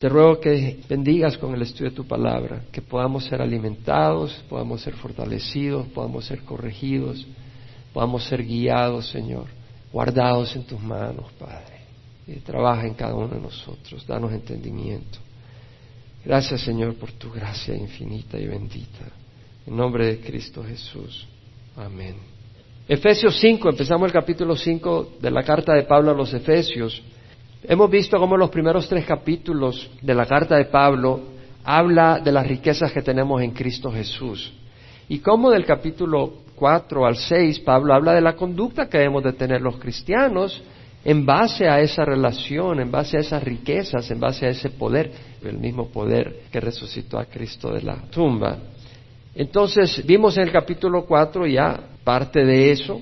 Te ruego que bendigas con el estudio de tu palabra, que podamos ser alimentados, podamos ser fortalecidos, podamos ser corregidos, podamos ser guiados, Señor, guardados en tus manos, Padre. Y trabaja en cada uno de nosotros, danos entendimiento. Gracias, Señor, por tu gracia infinita y bendita. En nombre de Cristo Jesús. Amén. Efesios 5, empezamos el capítulo 5 de la carta de Pablo a los Efesios. Hemos visto cómo los primeros tres capítulos de la carta de Pablo habla de las riquezas que tenemos en Cristo Jesús. Y cómo del capítulo 4 al 6 Pablo habla de la conducta que debemos de tener los cristianos en base a esa relación, en base a esas riquezas, en base a ese poder, el mismo poder que resucitó a Cristo de la tumba. Entonces vimos en el capítulo 4 ya parte de eso,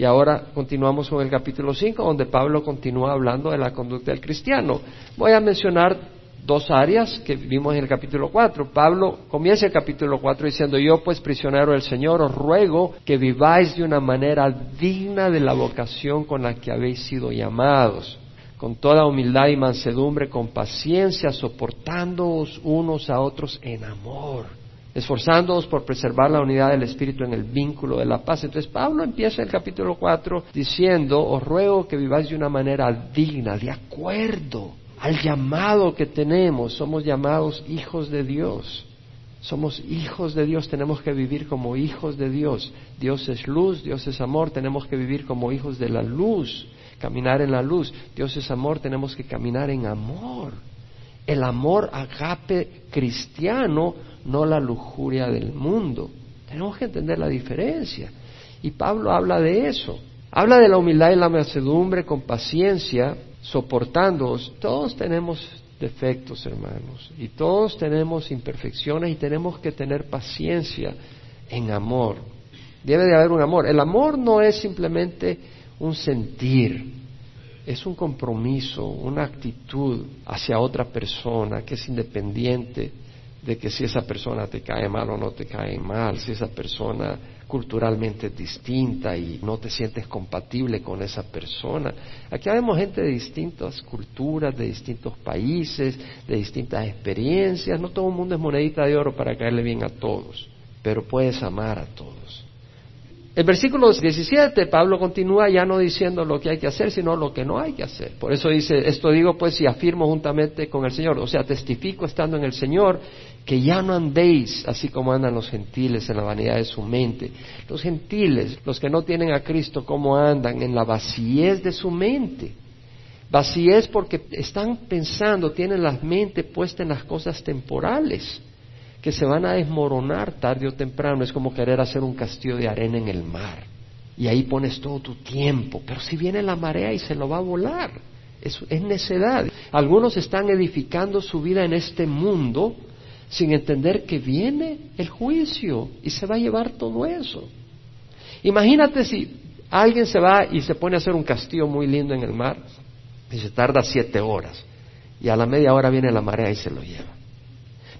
y ahora continuamos con el capítulo 5, donde Pablo continúa hablando de la conducta del cristiano. Voy a mencionar dos áreas que vimos en el capítulo 4. Pablo comienza el capítulo 4 diciendo, yo pues prisionero del Señor os ruego que viváis de una manera digna de la vocación con la que habéis sido llamados, con toda humildad y mansedumbre, con paciencia, soportándoos unos a otros en amor esforzándonos por preservar la unidad del Espíritu en el vínculo de la paz. Entonces Pablo empieza el capítulo 4 diciendo, os ruego que viváis de una manera digna, de acuerdo al llamado que tenemos. Somos llamados hijos de Dios. Somos hijos de Dios, tenemos que vivir como hijos de Dios. Dios es luz, Dios es amor, tenemos que vivir como hijos de la luz, caminar en la luz. Dios es amor, tenemos que caminar en amor. El amor agape cristiano no la lujuria del mundo. Tenemos que entender la diferencia. Y Pablo habla de eso. Habla de la humildad y la mansedumbre con paciencia, soportándoos. Todos tenemos defectos, hermanos, y todos tenemos imperfecciones y tenemos que tener paciencia en amor. Debe de haber un amor. El amor no es simplemente un sentir, es un compromiso, una actitud hacia otra persona que es independiente de que si esa persona te cae mal o no te cae mal, si esa persona culturalmente es distinta y no te sientes compatible con esa persona. Aquí vemos gente de distintas culturas, de distintos países, de distintas experiencias. No todo el mundo es monedita de oro para caerle bien a todos, pero puedes amar a todos. El versículo 17, Pablo continúa ya no diciendo lo que hay que hacer, sino lo que no hay que hacer. Por eso dice, esto digo pues y afirmo juntamente con el Señor, o sea, testifico estando en el Señor que ya no andéis así como andan los gentiles en la vanidad de su mente. Los gentiles, los que no tienen a Cristo, ¿cómo andan? En la vacíez de su mente. Vacíez porque están pensando, tienen la mente puesta en las cosas temporales, que se van a desmoronar tarde o temprano. Es como querer hacer un castillo de arena en el mar. Y ahí pones todo tu tiempo. Pero si viene la marea y se lo va a volar. Es, es necedad. Algunos están edificando su vida en este mundo sin entender que viene el juicio y se va a llevar todo eso. Imagínate si alguien se va y se pone a hacer un castillo muy lindo en el mar y se tarda siete horas y a la media hora viene la marea y se lo lleva.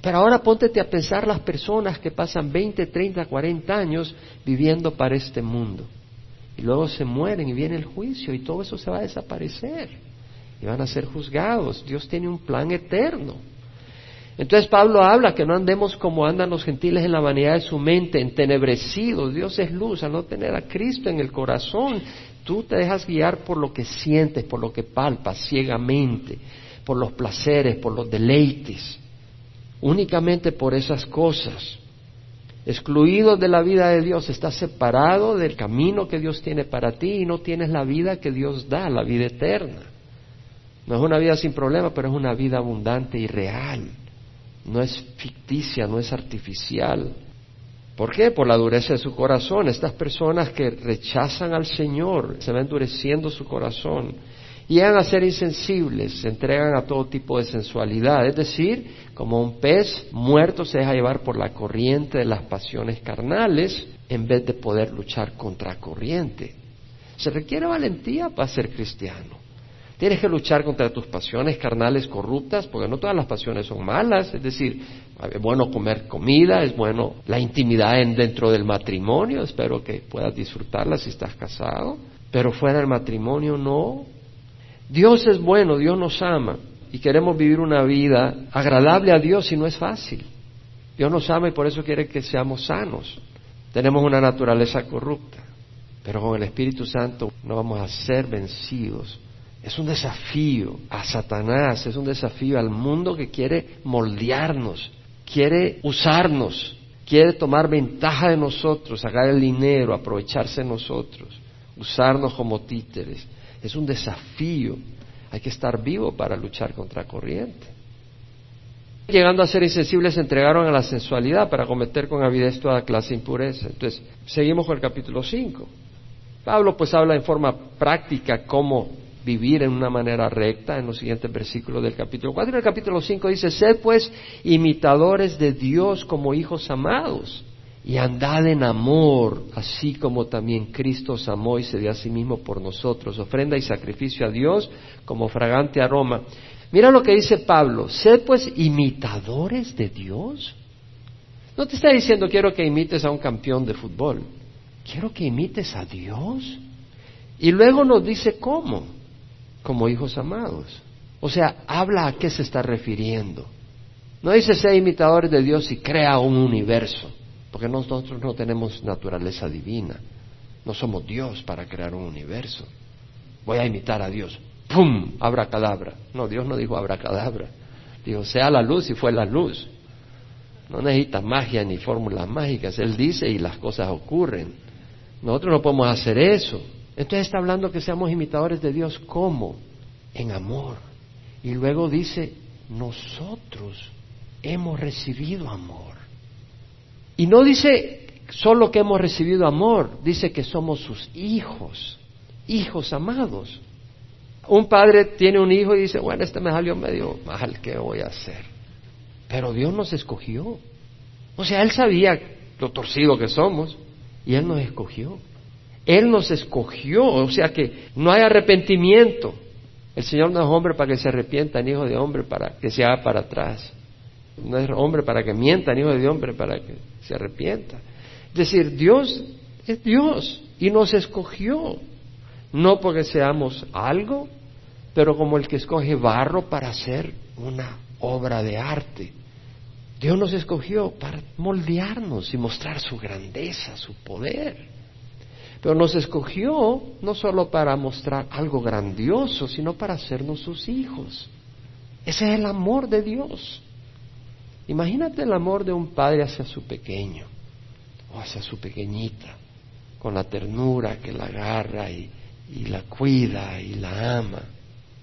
Pero ahora póntete a pensar las personas que pasan 20, 30, 40 años viviendo para este mundo y luego se mueren y viene el juicio y todo eso se va a desaparecer y van a ser juzgados. Dios tiene un plan eterno. Entonces Pablo habla que no andemos como andan los gentiles en la vanidad de su mente, entenebrecidos. Dios es luz, al no tener a Cristo en el corazón, tú te dejas guiar por lo que sientes, por lo que palpas ciegamente, por los placeres, por los deleites, únicamente por esas cosas. Excluido de la vida de Dios, estás separado del camino que Dios tiene para ti y no tienes la vida que Dios da, la vida eterna. No es una vida sin problema, pero es una vida abundante y real no es ficticia, no es artificial. ¿Por qué? Por la dureza de su corazón. Estas personas que rechazan al Señor, se va endureciendo su corazón y llegan a ser insensibles, se entregan a todo tipo de sensualidad. Es decir, como un pez muerto se deja llevar por la corriente de las pasiones carnales en vez de poder luchar contra corriente. Se requiere valentía para ser cristiano. Tienes que luchar contra tus pasiones carnales corruptas, porque no todas las pasiones son malas. Es decir, es bueno comer comida, es bueno la intimidad dentro del matrimonio. Espero que puedas disfrutarla si estás casado. Pero fuera del matrimonio no. Dios es bueno, Dios nos ama. y queremos vivir una vida agradable a Dios y no es fácil. Dios nos ama y por eso quiere que seamos sanos. Tenemos una naturaleza corrupta, pero con el Espíritu Santo no vamos a ser vencidos. Es un desafío a Satanás, es un desafío al mundo que quiere moldearnos, quiere usarnos, quiere tomar ventaja de nosotros, sacar el dinero, aprovecharse de nosotros, usarnos como títeres. Es un desafío. Hay que estar vivo para luchar contra corriente. Llegando a ser insensibles, se entregaron a la sensualidad para cometer con avidez toda clase de impureza. Entonces, seguimos con el capítulo 5. Pablo pues habla en forma práctica cómo vivir en una manera recta en los siguientes versículos del capítulo 4. En el capítulo 5 dice, sed pues imitadores de Dios como hijos amados y andad en amor, así como también Cristo os amó y se dio a sí mismo por nosotros, ofrenda y sacrificio a Dios como fragante aroma. Mira lo que dice Pablo, sed pues imitadores de Dios. No te está diciendo quiero que imites a un campeón de fútbol, quiero que imites a Dios. Y luego nos dice cómo, como hijos amados. O sea, habla a qué se está refiriendo. No dice ser imitadores de Dios y crea un universo, porque nosotros no tenemos naturaleza divina. No somos Dios para crear un universo. Voy a imitar a Dios. ¡Pum! Abracadabra. No, Dios no dijo abracadabra. Dijo, sea la luz y fue la luz. No necesita magia ni fórmulas mágicas. Él dice y las cosas ocurren. Nosotros no podemos hacer eso. Entonces está hablando que seamos imitadores de Dios. ¿Cómo? En amor. Y luego dice, nosotros hemos recibido amor. Y no dice solo que hemos recibido amor, dice que somos sus hijos, hijos amados. Un padre tiene un hijo y dice, bueno, este me salió medio mal, ¿qué voy a hacer? Pero Dios nos escogió. O sea, Él sabía lo torcido que somos y Él nos escogió. Él nos escogió, o sea que no hay arrepentimiento. El Señor no es hombre para que se arrepienta, ni hijo de hombre para que se haga para atrás. No es hombre para que mienta, ni hijo de hombre para que se arrepienta. Es decir, Dios es Dios y nos escogió. No porque seamos algo, pero como el que escoge barro para hacer una obra de arte. Dios nos escogió para moldearnos y mostrar su grandeza, su poder. Pero nos escogió no solo para mostrar algo grandioso, sino para hacernos sus hijos. Ese es el amor de Dios. Imagínate el amor de un padre hacia su pequeño o hacia su pequeñita, con la ternura que la agarra y, y la cuida y la ama.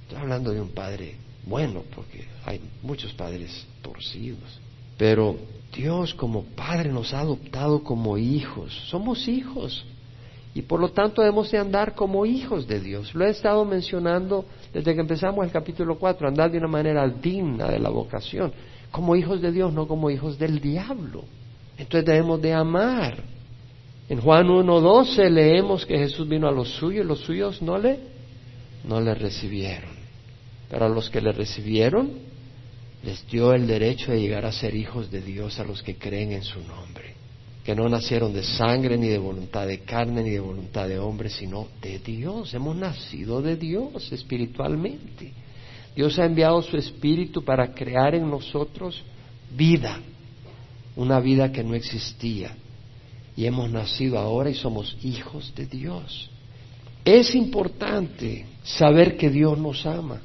Estoy hablando de un padre bueno, porque hay muchos padres torcidos. Pero Dios como Padre nos ha adoptado como hijos. Somos hijos. Y por lo tanto debemos de andar como hijos de Dios. Lo he estado mencionando desde que empezamos el capítulo 4, andar de una manera digna de la vocación, como hijos de Dios, no como hijos del diablo. Entonces debemos de amar. En Juan 1.12 leemos que Jesús vino a los suyos y los suyos no le, no le recibieron. Pero a los que le recibieron, les dio el derecho de llegar a ser hijos de Dios a los que creen en su nombre que no nacieron de sangre, ni de voluntad de carne, ni de voluntad de hombre, sino de Dios. Hemos nacido de Dios espiritualmente. Dios ha enviado su espíritu para crear en nosotros vida, una vida que no existía. Y hemos nacido ahora y somos hijos de Dios. Es importante saber que Dios nos ama.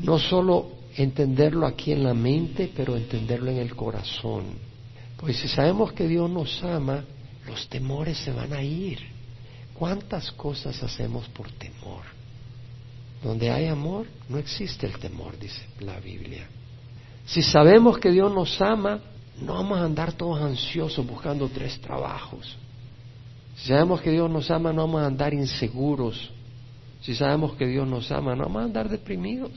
No solo entenderlo aquí en la mente, pero entenderlo en el corazón. Pues si sabemos que Dios nos ama, los temores se van a ir. ¿Cuántas cosas hacemos por temor? Donde hay amor, no existe el temor, dice la Biblia. Si sabemos que Dios nos ama, no vamos a andar todos ansiosos buscando tres trabajos. Si sabemos que Dios nos ama, no vamos a andar inseguros. Si sabemos que Dios nos ama, no vamos a andar deprimidos.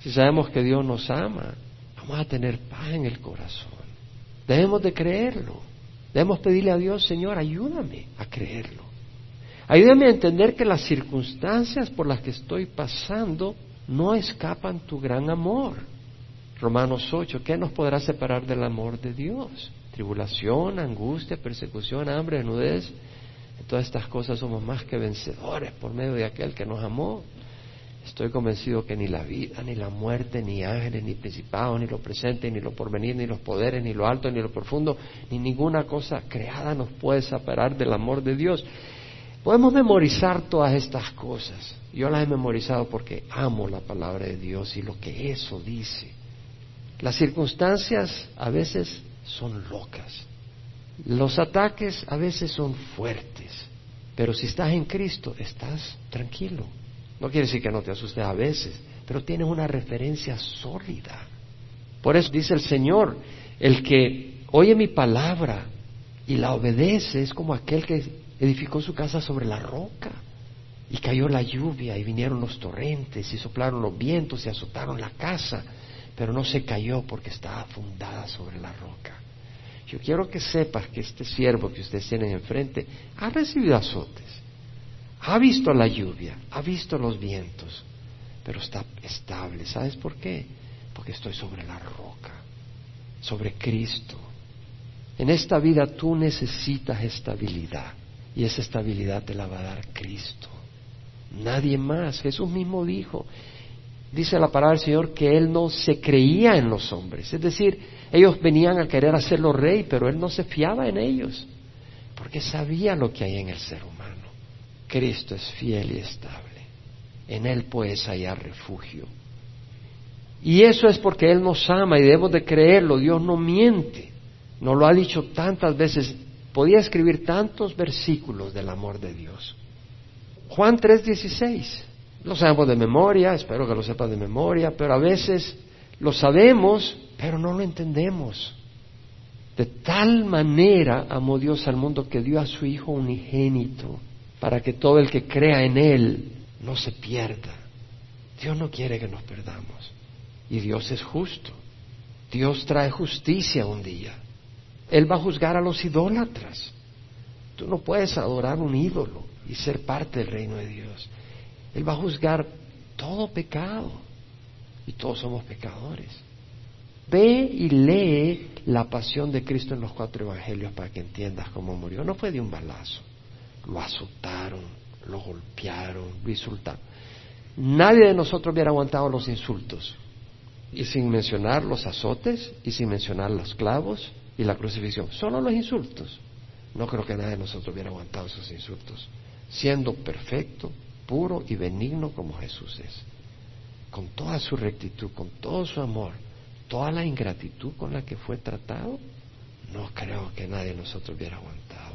Si sabemos que Dios nos ama, vamos a tener paz en el corazón. Debemos de creerlo. Debemos pedirle a Dios, Señor, ayúdame a creerlo. Ayúdame a entender que las circunstancias por las que estoy pasando no escapan tu gran amor. Romanos 8, ¿qué nos podrá separar del amor de Dios? Tribulación, angustia, persecución, hambre, desnudez. En todas estas cosas somos más que vencedores por medio de aquel que nos amó. Estoy convencido que ni la vida, ni la muerte, ni ángeles, ni principados, ni lo presente, ni lo porvenir, ni los poderes, ni lo alto, ni lo profundo, ni ninguna cosa creada nos puede separar del amor de Dios. Podemos memorizar todas estas cosas. Yo las he memorizado porque amo la palabra de Dios y lo que eso dice. Las circunstancias a veces son locas. Los ataques a veces son fuertes. Pero si estás en Cristo, estás tranquilo. No quiere decir que no te asustes a veces, pero tienes una referencia sólida. Por eso dice el Señor, el que oye mi palabra y la obedece es como aquel que edificó su casa sobre la roca y cayó la lluvia y vinieron los torrentes y soplaron los vientos y azotaron la casa, pero no se cayó porque estaba fundada sobre la roca. Yo quiero que sepas que este siervo que ustedes tienen enfrente ha recibido azotes, ha visto la lluvia, ha visto los vientos, pero está estable. ¿Sabes por qué? Porque estoy sobre la roca, sobre Cristo. En esta vida tú necesitas estabilidad y esa estabilidad te la va a dar Cristo. Nadie más. Jesús mismo dijo, dice la palabra del Señor, que Él no se creía en los hombres. Es decir, ellos venían a querer hacerlo rey, pero Él no se fiaba en ellos, porque sabía lo que hay en el ser humano. Cristo es fiel y estable. En Él puedes hallar refugio. Y eso es porque Él nos ama y debemos de creerlo. Dios no miente. Nos lo ha dicho tantas veces. Podía escribir tantos versículos del amor de Dios. Juan 3:16. Lo sabemos de memoria, espero que lo sepas de memoria, pero a veces lo sabemos, pero no lo entendemos. De tal manera amó Dios al mundo que dio a su Hijo unigénito para que todo el que crea en Él no se pierda. Dios no quiere que nos perdamos. Y Dios es justo. Dios trae justicia un día. Él va a juzgar a los idólatras. Tú no puedes adorar un ídolo y ser parte del reino de Dios. Él va a juzgar todo pecado. Y todos somos pecadores. Ve y lee la pasión de Cristo en los cuatro evangelios para que entiendas cómo murió. No fue de un balazo lo azotaron, lo golpearon, lo insultaron. Nadie de nosotros hubiera aguantado los insultos. Y sin mencionar los azotes, y sin mencionar los clavos y la crucifixión. Solo los insultos. No creo que nadie de nosotros hubiera aguantado esos insultos. Siendo perfecto, puro y benigno como Jesús es. Con toda su rectitud, con todo su amor, toda la ingratitud con la que fue tratado, no creo que nadie de nosotros hubiera aguantado.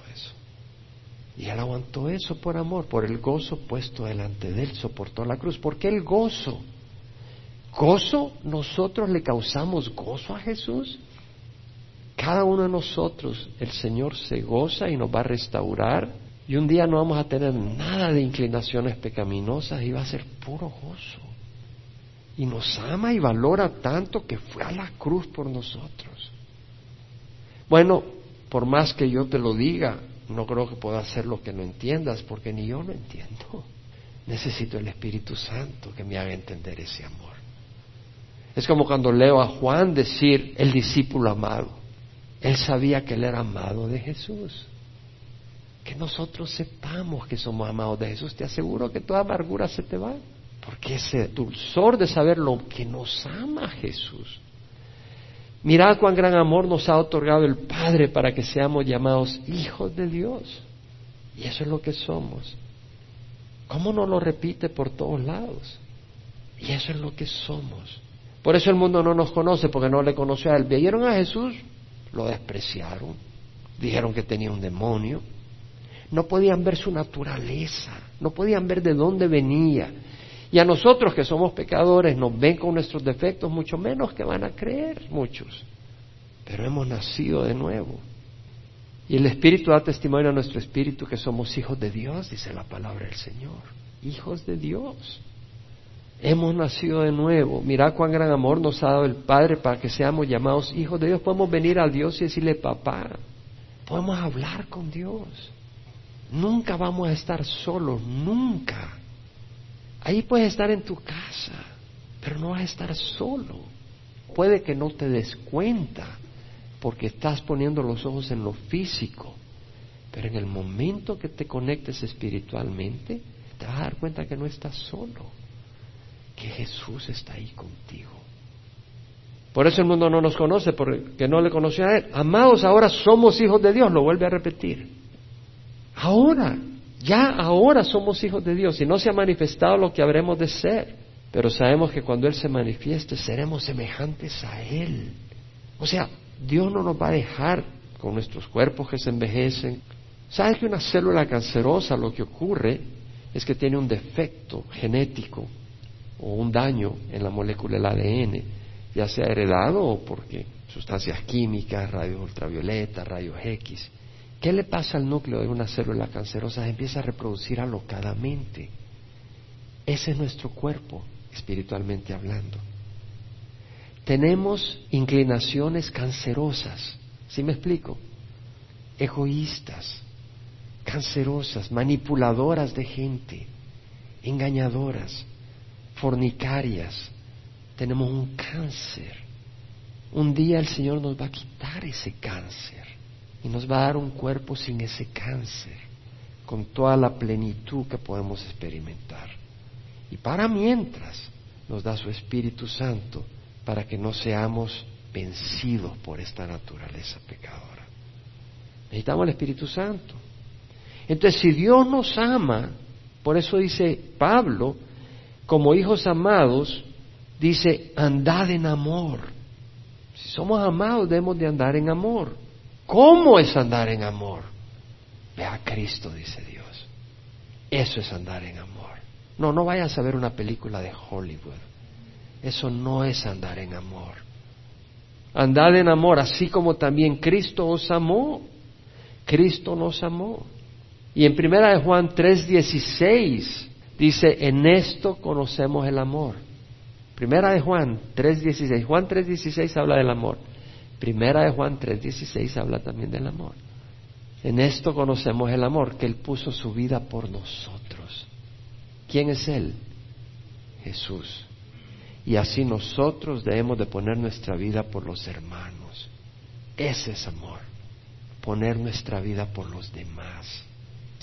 Y él aguantó eso por amor, por el gozo puesto delante de él, soportó la cruz. ¿Por qué el gozo? ¿Gozo? ¿Nosotros le causamos gozo a Jesús? Cada uno de nosotros, el Señor se goza y nos va a restaurar. Y un día no vamos a tener nada de inclinaciones pecaminosas y va a ser puro gozo. Y nos ama y valora tanto que fue a la cruz por nosotros. Bueno, por más que yo te lo diga, no creo que pueda hacer lo que no entiendas, porque ni yo lo entiendo. Necesito el Espíritu Santo que me haga entender ese amor. Es como cuando leo a Juan decir el discípulo amado. Él sabía que él era amado de Jesús. Que nosotros sepamos que somos amados de Jesús. Te aseguro que toda amargura se te va. Porque ese dulzor de saber lo que nos ama Jesús Mirad cuán gran amor nos ha otorgado el Padre para que seamos llamados hijos de Dios. Y eso es lo que somos. ¿Cómo no lo repite por todos lados? Y eso es lo que somos. Por eso el mundo no nos conoce, porque no le conoció a él. Vieron a Jesús, lo despreciaron, dijeron que tenía un demonio. No podían ver su naturaleza, no podían ver de dónde venía. Y a nosotros que somos pecadores nos ven con nuestros defectos, mucho menos que van a creer muchos. Pero hemos nacido de nuevo. Y el Espíritu da testimonio a nuestro Espíritu que somos hijos de Dios, dice la palabra del Señor. Hijos de Dios. Hemos nacido de nuevo. Mirad cuán gran amor nos ha dado el Padre para que seamos llamados hijos de Dios. Podemos venir a Dios y decirle papá. Podemos hablar con Dios. Nunca vamos a estar solos, nunca. Ahí puedes estar en tu casa, pero no vas a estar solo. Puede que no te des cuenta porque estás poniendo los ojos en lo físico, pero en el momento que te conectes espiritualmente, te vas a dar cuenta que no estás solo. que Jesús está ahí contigo. Por eso el mundo no nos conoce, porque no le conoció a Él. Amados, ahora somos hijos de Dios, lo vuelve a repetir. Ahora, ya ahora somos hijos de Dios y no se ha manifestado lo que habremos de ser, pero sabemos que cuando Él se manifieste seremos semejantes a Él. O sea, Dios no nos va a dejar con nuestros cuerpos que se envejecen. ¿Sabes que una célula cancerosa lo que ocurre es que tiene un defecto genético o un daño en la molécula del ADN? ya sea heredado o porque sustancias químicas, rayos ultravioleta, rayos X. ¿Qué le pasa al núcleo de una célula cancerosa? Empieza a reproducir alocadamente. Ese es nuestro cuerpo, espiritualmente hablando. Tenemos inclinaciones cancerosas, ¿sí me explico? Egoístas, cancerosas, manipuladoras de gente, engañadoras, fornicarias, tenemos un cáncer. Un día el Señor nos va a quitar ese cáncer y nos va a dar un cuerpo sin ese cáncer, con toda la plenitud que podemos experimentar. Y para mientras nos da su Espíritu Santo para que no seamos vencidos por esta naturaleza pecadora. Necesitamos el Espíritu Santo. Entonces, si Dios nos ama, por eso dice Pablo, como hijos amados, dice, andad en amor. Si somos amados, debemos de andar en amor. ¿Cómo es andar en amor? Ve a Cristo, dice Dios. Eso es andar en amor. No, no vayas a ver una película de Hollywood. Eso no es andar en amor. Andad en amor, así como también Cristo os amó. Cristo nos amó. Y en primera de Juan 3:16 dice, en esto conocemos el amor Primera de Juan 3.16. Juan 3.16 habla del amor. Primera de Juan 3.16 habla también del amor. En esto conocemos el amor, que Él puso su vida por nosotros. ¿Quién es Él? Jesús. Y así nosotros debemos de poner nuestra vida por los hermanos. Ese es amor. Poner nuestra vida por los demás.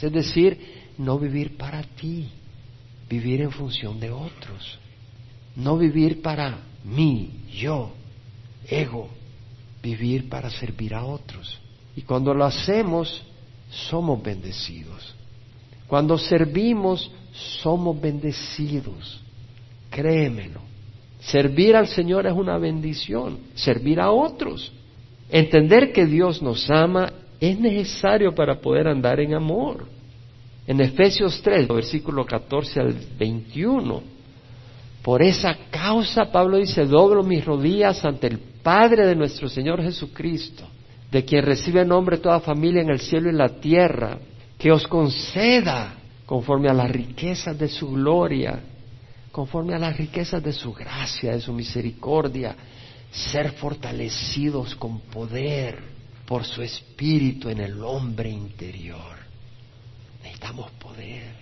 Es decir, no vivir para ti, vivir en función de otros. No vivir para mí, yo, ego, vivir para servir a otros. Y cuando lo hacemos, somos bendecidos. Cuando servimos, somos bendecidos. Créemelo. Servir al Señor es una bendición. Servir a otros. Entender que Dios nos ama es necesario para poder andar en amor. En Efesios 3, versículo 14 al 21, por esa causa, Pablo dice, doblo mis rodillas ante el Padre de nuestro Señor Jesucristo, de quien recibe nombre toda familia en el cielo y la tierra, que os conceda, conforme a las riquezas de su gloria, conforme a las riquezas de su gracia, de su misericordia, ser fortalecidos con poder por su espíritu en el hombre interior. Necesitamos poder.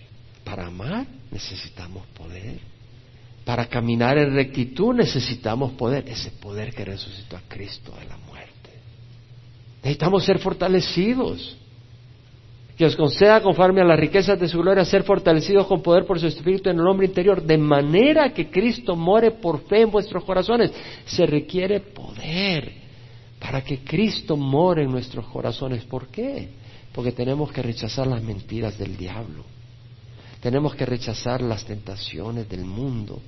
Para amar necesitamos poder. Para caminar en rectitud necesitamos poder, ese poder que resucitó a Cristo de la muerte. Necesitamos ser fortalecidos. Que os conceda conforme a las riquezas de su gloria ser fortalecidos con poder por su espíritu en el hombre interior, de manera que Cristo more por fe en vuestros corazones. Se requiere poder para que Cristo more en nuestros corazones. ¿Por qué? Porque tenemos que rechazar las mentiras del diablo. Tenemos que rechazar las tentaciones del mundo.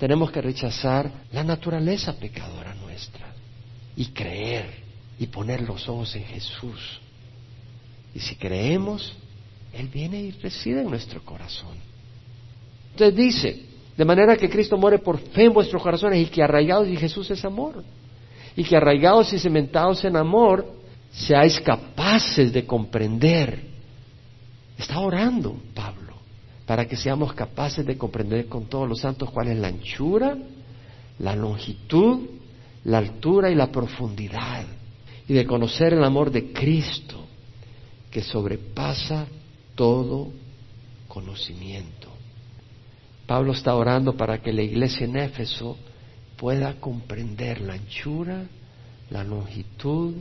Tenemos que rechazar la naturaleza pecadora nuestra y creer y poner los ojos en Jesús. Y si creemos, Él viene y reside en nuestro corazón. Entonces dice, de manera que Cristo muere por fe en vuestros corazones y que arraigados y Jesús es amor. Y que arraigados y cementados en amor, seáis capaces de comprender. Está orando Pablo para que seamos capaces de comprender con todos los santos cuál es la anchura, la longitud, la altura y la profundidad, y de conocer el amor de Cristo que sobrepasa todo conocimiento. Pablo está orando para que la iglesia en Éfeso pueda comprender la anchura, la longitud,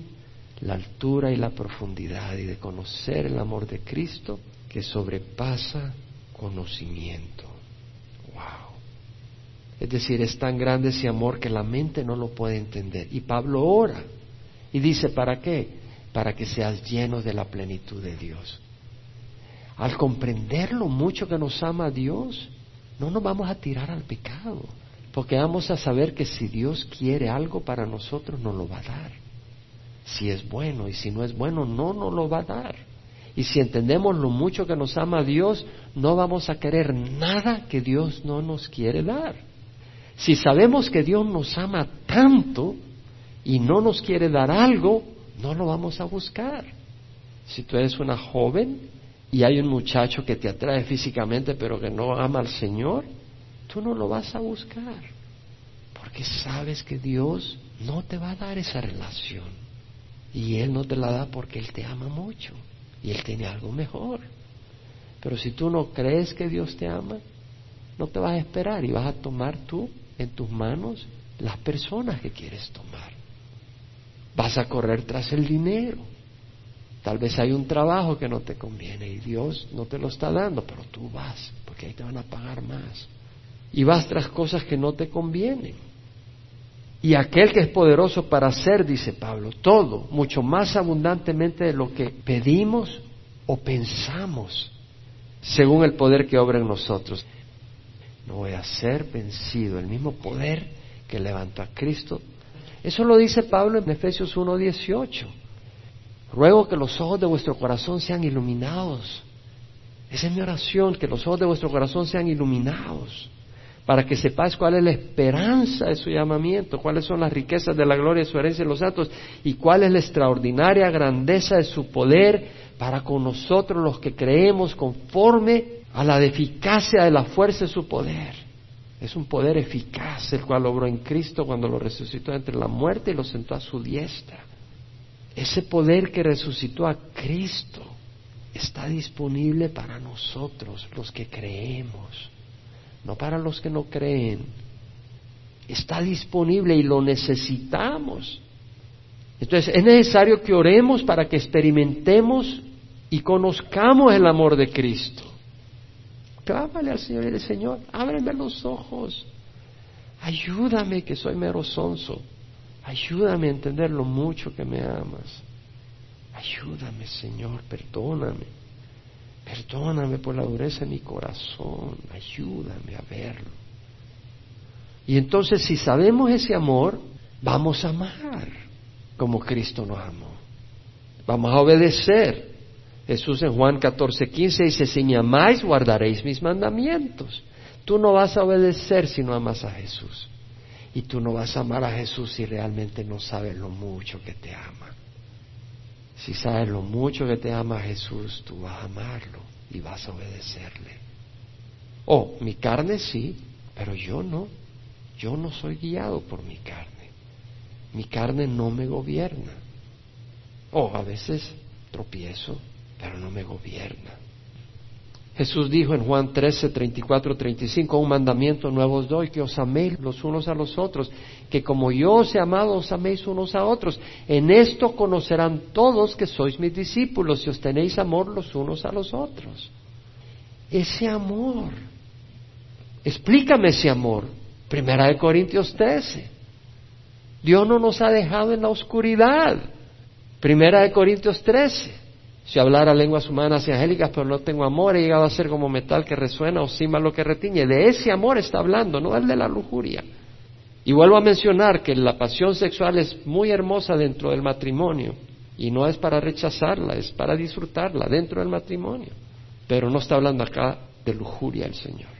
la altura y la profundidad y de conocer el amor de Cristo que sobrepasa conocimiento. Wow. Es decir, es tan grande ese amor que la mente no lo puede entender. Y Pablo ora y dice, ¿para qué? Para que seas lleno de la plenitud de Dios. Al comprender lo mucho que nos ama Dios, no nos vamos a tirar al pecado, porque vamos a saber que si Dios quiere algo para nosotros, nos lo va a dar. Si es bueno y si no es bueno, no nos lo va a dar. Y si entendemos lo mucho que nos ama Dios, no vamos a querer nada que Dios no nos quiere dar. Si sabemos que Dios nos ama tanto y no nos quiere dar algo, no lo vamos a buscar. Si tú eres una joven y hay un muchacho que te atrae físicamente pero que no ama al Señor, tú no lo vas a buscar. Porque sabes que Dios no te va a dar esa relación. Y Él no te la da porque Él te ama mucho. Y Él tiene algo mejor. Pero si tú no crees que Dios te ama, no te vas a esperar y vas a tomar tú en tus manos las personas que quieres tomar. Vas a correr tras el dinero Tal vez hay un trabajo que no te conviene y Dios no te lo está dando, pero tú vas, porque ahí te van a pagar más. Y vas tras cosas que no te convienen. Y aquel que es poderoso para hacer, dice Pablo, todo, mucho más abundantemente de lo que pedimos o pensamos, según el poder que obra en nosotros. No voy a ser vencido, el mismo poder que levantó a Cristo. Eso lo dice Pablo en Efesios 1.18. Ruego que los ojos de vuestro corazón sean iluminados. Esa es mi oración, que los ojos de vuestro corazón sean iluminados, para que sepáis cuál es la esperanza de su llamamiento, cuáles son las riquezas de la gloria de su herencia en los santos y cuál es la extraordinaria grandeza de su poder para con nosotros los que creemos conforme a la eficacia de la fuerza de su poder. Es un poder eficaz el cual obró en Cristo cuando lo resucitó entre la muerte y lo sentó a su diestra. Ese poder que resucitó a Cristo está disponible para nosotros, los que creemos, no para los que no creen. Está disponible y lo necesitamos. Entonces es necesario que oremos para que experimentemos y conozcamos el amor de Cristo. Clámale al Señor y dile, Señor, ábreme los ojos. Ayúdame que soy mero sonso. Ayúdame a entender lo mucho que me amas. Ayúdame, Señor, perdóname. Perdóname por la dureza de mi corazón. Ayúdame a verlo. Y entonces si sabemos ese amor, vamos a amar como Cristo nos amó. Vamos a obedecer. Jesús en Juan 14, 15 dice, si me amáis, guardaréis mis mandamientos. Tú no vas a obedecer si no amas a Jesús. Y tú no vas a amar a Jesús si realmente no sabes lo mucho que te ama. Si sabes lo mucho que te ama Jesús, tú vas a amarlo y vas a obedecerle. Oh, mi carne sí, pero yo no. Yo no soy guiado por mi carne. Mi carne no me gobierna. Oh, a veces tropiezo, pero no me gobierna. Jesús dijo en Juan 13, 34, 35, un mandamiento nuevo os doy, que os améis los unos a los otros, que como yo os he amado, os améis unos a otros. En esto conocerán todos que sois mis discípulos, si os tenéis amor los unos a los otros. Ese amor, explícame ese amor. Primera de Corintios 13. Dios no nos ha dejado en la oscuridad. Primera de Corintios 13. Si hablara lenguas humanas y angélicas, pero no tengo amor, he llegado a ser como metal que resuena o cima lo que retiñe. De ese amor está hablando, no el de la lujuria. Y vuelvo a mencionar que la pasión sexual es muy hermosa dentro del matrimonio y no es para rechazarla, es para disfrutarla dentro del matrimonio. Pero no está hablando acá de lujuria el Señor.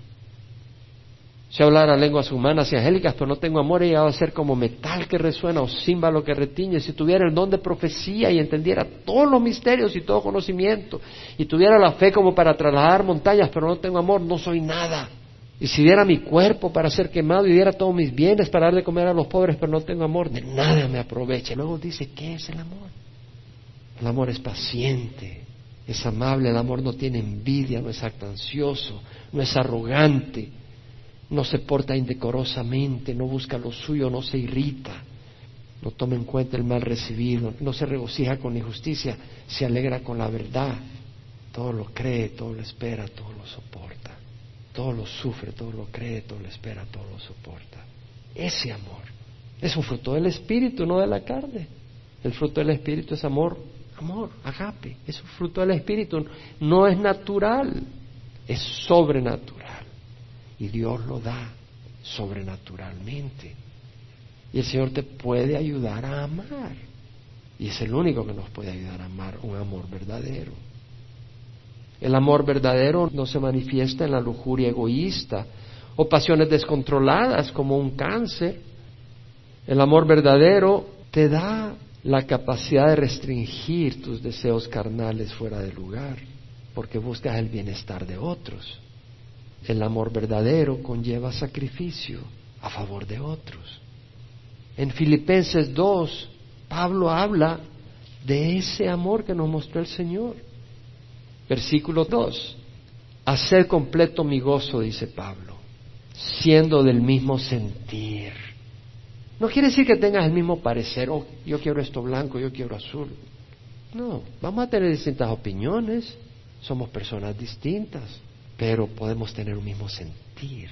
Si hablara lenguas humanas y angélicas, pero no tengo amor, he llegado a ser como metal que resuena o címbalo que retiñe. Si tuviera el don de profecía y entendiera todos los misterios y todo conocimiento, y tuviera la fe como para trasladar montañas, pero no tengo amor, no soy nada. Y si diera mi cuerpo para ser quemado y diera todos mis bienes para dar de comer a los pobres, pero no tengo amor, de nada me aproveche. Luego dice, ¿qué es el amor? El amor es paciente, es amable, el amor no tiene envidia, no es actancioso, no es arrogante no se porta indecorosamente, no busca lo suyo, no se irrita, no toma en cuenta el mal recibido, no se regocija con injusticia, se alegra con la verdad, todo lo cree, todo lo espera, todo lo soporta, todo lo sufre, todo lo cree, todo lo espera, todo lo soporta. Ese amor es un fruto del Espíritu, no de la carne. El fruto del Espíritu es amor, amor, agape. Es un fruto del Espíritu, no es natural, es sobrenatural. Y Dios lo da sobrenaturalmente. Y el Señor te puede ayudar a amar. Y es el único que nos puede ayudar a amar un amor verdadero. El amor verdadero no se manifiesta en la lujuria egoísta o pasiones descontroladas como un cáncer. El amor verdadero te da la capacidad de restringir tus deseos carnales fuera de lugar, porque buscas el bienestar de otros. El amor verdadero conlleva sacrificio a favor de otros. En Filipenses 2, Pablo habla de ese amor que nos mostró el Señor. Versículo 2. Hacer completo mi gozo, dice Pablo, siendo del mismo sentir. No quiere decir que tengas el mismo parecer, oh, yo quiero esto blanco, yo quiero azul. No, vamos a tener distintas opiniones, somos personas distintas, pero podemos tener un mismo sentir,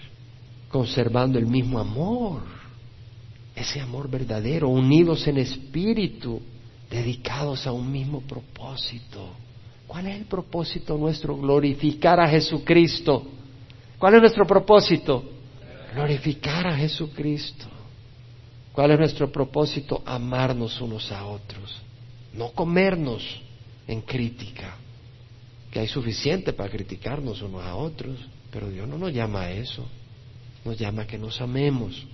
conservando el mismo amor, ese amor verdadero, unidos en espíritu, dedicados a un mismo propósito. ¿Cuál es el propósito nuestro? Glorificar a Jesucristo. ¿Cuál es nuestro propósito? Glorificar a Jesucristo. ¿Cuál es nuestro propósito? Amarnos unos a otros. No comernos en crítica, hay suficiente para criticarnos unos a otros, pero Dios no nos llama a eso. Nos llama a que nos amemos.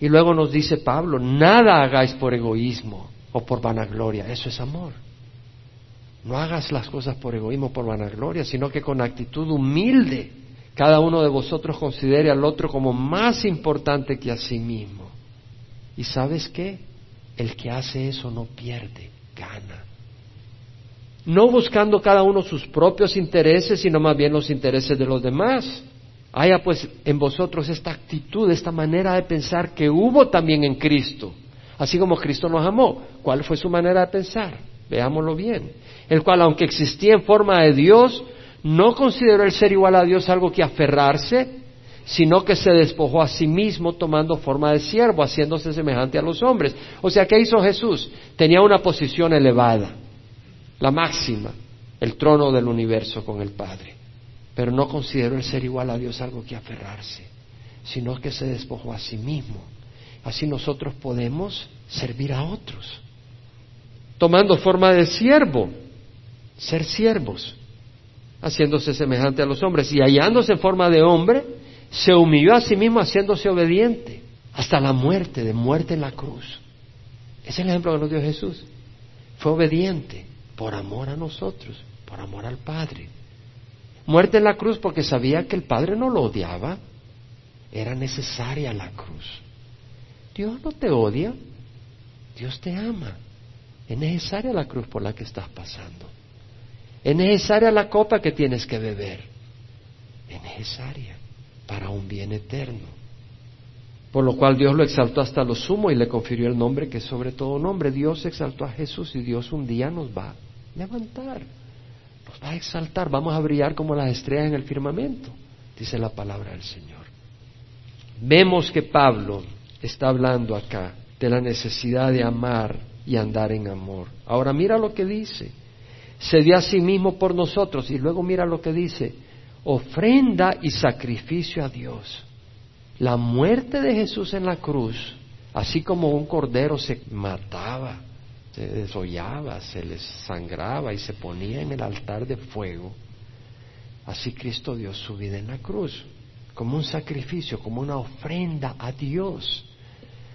Y luego nos dice Pablo, nada hagáis por egoísmo o por vanagloria, eso es amor. No hagas las cosas por egoísmo, por vanagloria, sino que con actitud humilde cada uno de vosotros considere al otro como más importante que a sí mismo. ¿Y sabes qué? El que hace eso no pierde, gana. No buscando cada uno sus propios intereses, sino más bien los intereses de los demás. Haya pues en vosotros esta actitud, esta manera de pensar que hubo también en Cristo, así como Cristo nos amó. ¿Cuál fue su manera de pensar? Veámoslo bien el cual, aunque existía en forma de Dios, no consideró el ser igual a Dios algo que aferrarse, sino que se despojó a sí mismo tomando forma de siervo, haciéndose semejante a los hombres. O sea, ¿qué hizo Jesús? Tenía una posición elevada, la máxima, el trono del universo con el Padre. Pero no consideró el ser igual a Dios algo que aferrarse, sino que se despojó a sí mismo. Así nosotros podemos servir a otros, tomando forma de siervo ser siervos, haciéndose semejante a los hombres. Y hallándose en forma de hombre, se humilló a sí mismo haciéndose obediente hasta la muerte, de muerte en la cruz. Ese es el ejemplo que nos dio Jesús. Fue obediente por amor a nosotros, por amor al Padre. Muerte en la cruz porque sabía que el Padre no lo odiaba. Era necesaria la cruz. Dios no te odia, Dios te ama. Es necesaria la cruz por la que estás pasando. Es necesaria la copa que tienes que beber. Es necesaria para un bien eterno. Por lo cual Dios lo exaltó hasta lo sumo y le confirió el nombre que sobre todo nombre. Dios exaltó a Jesús y Dios un día nos va levantar, nos va a exaltar, vamos a brillar como las estrellas en el firmamento, dice la palabra del Señor. Vemos que Pablo está hablando acá de la necesidad de amar y andar en amor. Ahora mira lo que dice se dio a sí mismo por nosotros. Y luego mira lo que dice, ofrenda y sacrificio a Dios. La muerte de Jesús en la cruz, así como un cordero se mataba, se desollaba, se les sangraba y se ponía en el altar de fuego, así Cristo dio su vida en la cruz, como un sacrificio, como una ofrenda a Dios.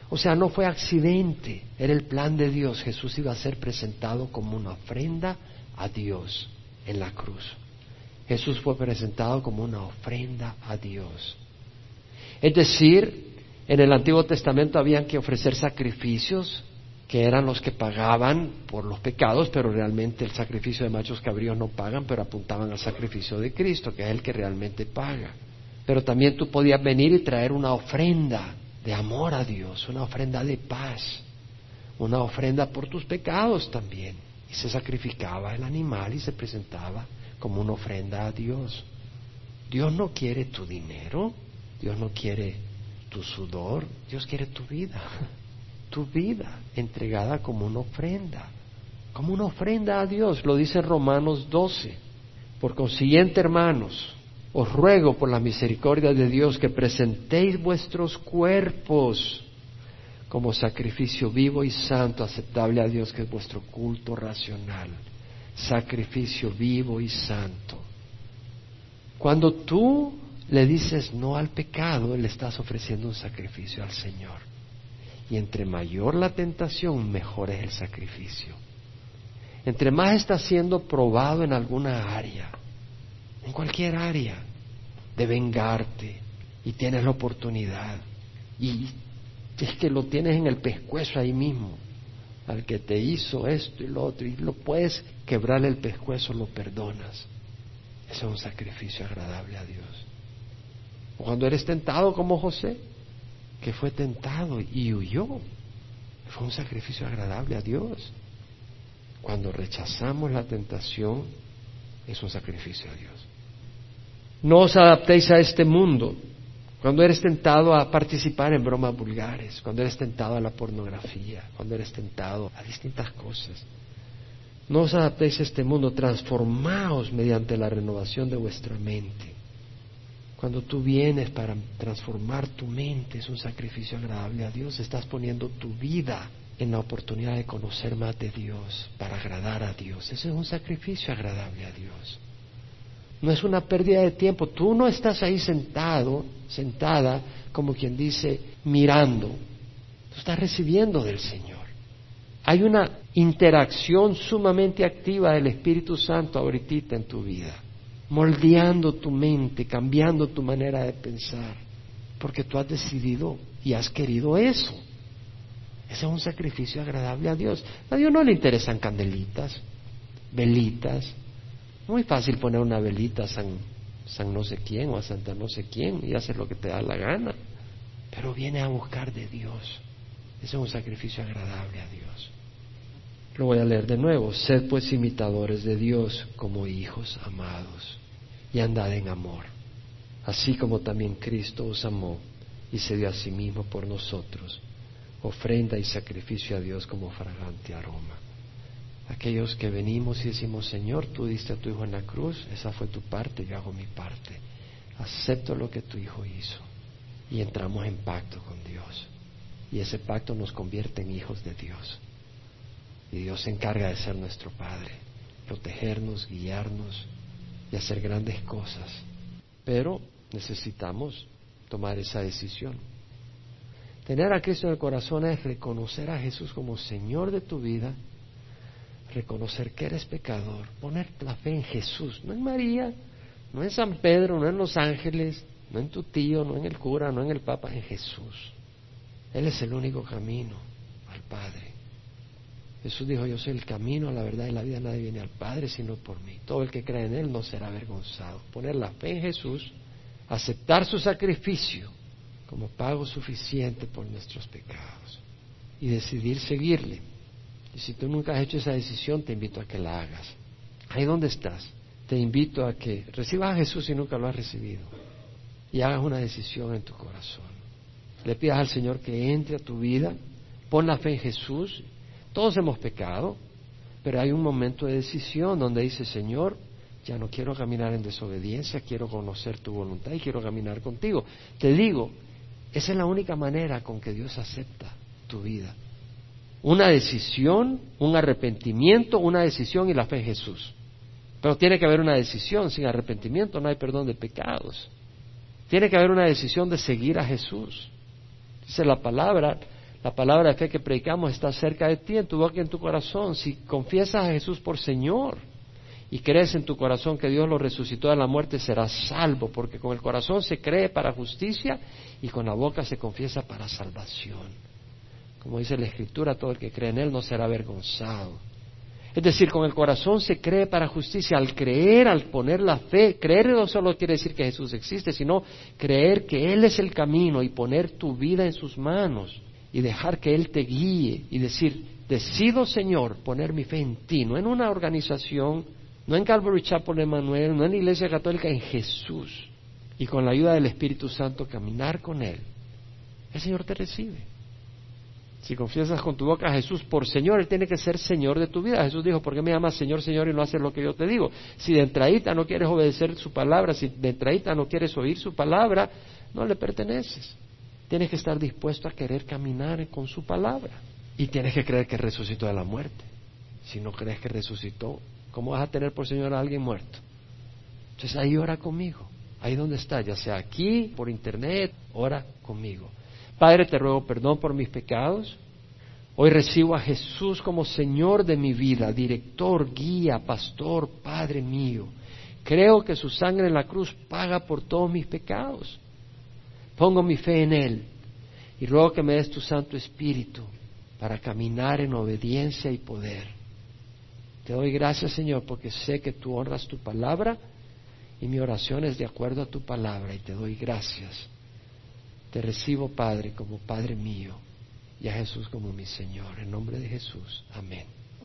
O sea, no fue accidente, era el plan de Dios. Jesús iba a ser presentado como una ofrenda a Dios en la cruz. Jesús fue presentado como una ofrenda a Dios. Es decir, en el Antiguo Testamento habían que ofrecer sacrificios que eran los que pagaban por los pecados, pero realmente el sacrificio de machos cabríos no pagan, pero apuntaban al sacrificio de Cristo, que es el que realmente paga. Pero también tú podías venir y traer una ofrenda de amor a Dios, una ofrenda de paz, una ofrenda por tus pecados también se sacrificaba el animal y se presentaba como una ofrenda a Dios. Dios no quiere tu dinero, Dios no quiere tu sudor, Dios quiere tu vida, tu vida entregada como una ofrenda, como una ofrenda a Dios, lo dice Romanos 12. Por consiguiente, hermanos, os ruego por la misericordia de Dios que presentéis vuestros cuerpos como sacrificio vivo y santo, aceptable a Dios, que es vuestro culto racional. Sacrificio vivo y santo. Cuando tú le dices no al pecado, le estás ofreciendo un sacrificio al Señor. Y entre mayor la tentación, mejor es el sacrificio. Entre más estás siendo probado en alguna área, en cualquier área, de vengarte, y tienes la oportunidad, y es que lo tienes en el pescuezo ahí mismo, al que te hizo esto y lo otro, y lo puedes quebrar el pescuezo, lo perdonas. Ese es un sacrificio agradable a Dios. O cuando eres tentado como José, que fue tentado y huyó, fue un sacrificio agradable a Dios. Cuando rechazamos la tentación, es un sacrificio a Dios. No os adaptéis a este mundo. Cuando eres tentado a participar en bromas vulgares, cuando eres tentado a la pornografía, cuando eres tentado a distintas cosas. No os adaptéis a este mundo, transformaos mediante la renovación de vuestra mente. Cuando tú vienes para transformar tu mente, es un sacrificio agradable a Dios. Estás poniendo tu vida en la oportunidad de conocer más de Dios, para agradar a Dios. Ese es un sacrificio agradable a Dios. No es una pérdida de tiempo. Tú no estás ahí sentado, sentada, como quien dice, mirando. Tú estás recibiendo del Señor. Hay una interacción sumamente activa del Espíritu Santo ahorita en tu vida, moldeando tu mente, cambiando tu manera de pensar, porque tú has decidido y has querido eso. Ese es un sacrificio agradable a Dios. A Dios no le interesan candelitas, velitas. Muy fácil poner una velita a San, San no sé quién o a Santa no sé quién y hacer lo que te da la gana. Pero viene a buscar de Dios. Ese es un sacrificio agradable a Dios. Lo voy a leer de nuevo. Sed pues imitadores de Dios como hijos amados y andad en amor, así como también Cristo os amó y se dio a sí mismo por nosotros ofrenda y sacrificio a Dios como fragante aroma. Aquellos que venimos y decimos, Señor, tú diste a tu Hijo en la cruz, esa fue tu parte, yo hago mi parte. Acepto lo que tu Hijo hizo y entramos en pacto con Dios. Y ese pacto nos convierte en hijos de Dios. Y Dios se encarga de ser nuestro Padre, protegernos, guiarnos y hacer grandes cosas. Pero necesitamos tomar esa decisión. Tener a Cristo en el corazón es reconocer a Jesús como Señor de tu vida, reconocer que eres pecador, poner la fe en Jesús, no en María, no en San Pedro, no en los ángeles, no en tu tío, no en el cura, no en el Papa, en Jesús. Él es el único camino al Padre. Jesús dijo, yo soy el camino, la verdad y la vida, nadie viene al Padre sino por mí. Todo el que cree en Él no será avergonzado. Poner la fe en Jesús, aceptar su sacrificio como pago suficiente por nuestros pecados y decidir seguirle. Y si tú nunca has hecho esa decisión, te invito a que la hagas. Ahí donde estás, te invito a que recibas a Jesús si nunca lo has recibido y hagas una decisión en tu corazón. Le pidas al Señor que entre a tu vida, pon la fe en Jesús. Todos hemos pecado, pero hay un momento de decisión donde dice, Señor, ya no quiero caminar en desobediencia, quiero conocer tu voluntad y quiero caminar contigo. Te digo, esa es la única manera con que Dios acepta tu vida. Una decisión, un arrepentimiento, una decisión y la fe en Jesús. Pero tiene que haber una decisión. Sin arrepentimiento no hay perdón de pecados. Tiene que haber una decisión de seguir a Jesús. Dice la palabra, la palabra de fe que predicamos está cerca de ti, en tu boca y en tu corazón. Si confiesas a Jesús por Señor, y crees en tu corazón que Dios lo resucitó de la muerte, serás salvo, porque con el corazón se cree para justicia y con la boca se confiesa para salvación. Como dice la Escritura, todo el que cree en Él no será avergonzado. Es decir, con el corazón se cree para justicia. Al creer, al poner la fe, creer no solo quiere decir que Jesús existe, sino creer que Él es el camino y poner tu vida en sus manos y dejar que Él te guíe y decir, decido Señor poner mi fe en ti, no en una organización, no en Calvary Chapel Emanuel, no en la Iglesia Católica, en Jesús. y con la ayuda del Espíritu Santo caminar con Él, el Señor te recibe. Si confiesas con tu boca a Jesús por Señor, Él tiene que ser Señor de tu vida. Jesús dijo, ¿por qué me llamas Señor, Señor y no haces lo que yo te digo? Si de entradita no quieres obedecer su palabra, si de entradita no quieres oír su palabra, no le perteneces. Tienes que estar dispuesto a querer caminar con su palabra. Y tienes que creer que resucitó de la muerte. Si no crees que resucitó, ¿cómo vas a tener por Señor a alguien muerto? Entonces ahí ora conmigo. Ahí donde está, ya sea aquí, por internet, ora conmigo. Padre, te ruego perdón por mis pecados. Hoy recibo a Jesús como Señor de mi vida, director, guía, pastor, Padre mío. Creo que su sangre en la cruz paga por todos mis pecados. Pongo mi fe en Él y ruego que me des tu Santo Espíritu para caminar en obediencia y poder. Te doy gracias, Señor, porque sé que tú honras tu palabra y mi oración es de acuerdo a tu palabra y te doy gracias. Te recibo, Padre, como Padre mío y a Jesús como mi Señor. En nombre de Jesús. Amén.